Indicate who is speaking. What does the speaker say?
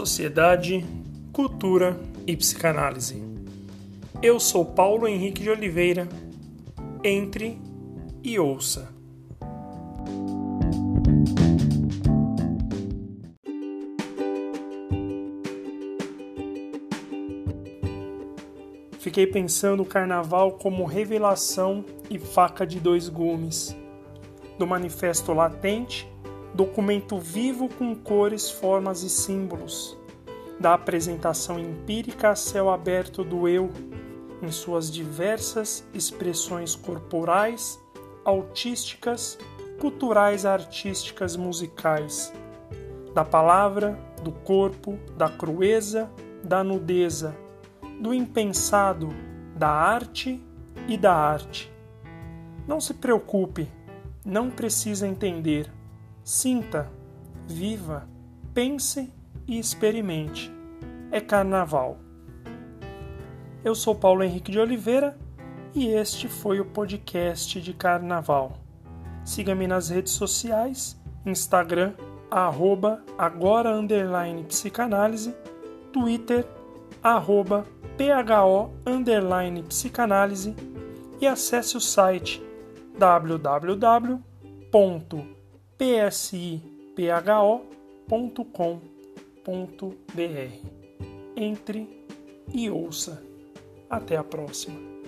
Speaker 1: sociedade, cultura e psicanálise. Eu sou Paulo Henrique de Oliveira. Entre e ouça. Fiquei pensando o carnaval como revelação e faca de dois gumes. Do manifesto latente documento vivo com cores, formas e símbolos, da apresentação empírica a céu aberto do eu, em suas diversas expressões corporais, autísticas, culturais, artísticas, musicais, da palavra, do corpo, da crueza, da nudeza, do impensado, da arte e da arte. Não se preocupe, não precisa entender Sinta, viva, pense e experimente. É carnaval. Eu sou Paulo Henrique de Oliveira e este foi o podcast de carnaval. Siga-me nas redes sociais, Instagram, arroba agora underline psicanálise, Twitter, arroba pho underline psicanálise e acesse o site www psipho.com.br. Entre e ouça. Até a próxima.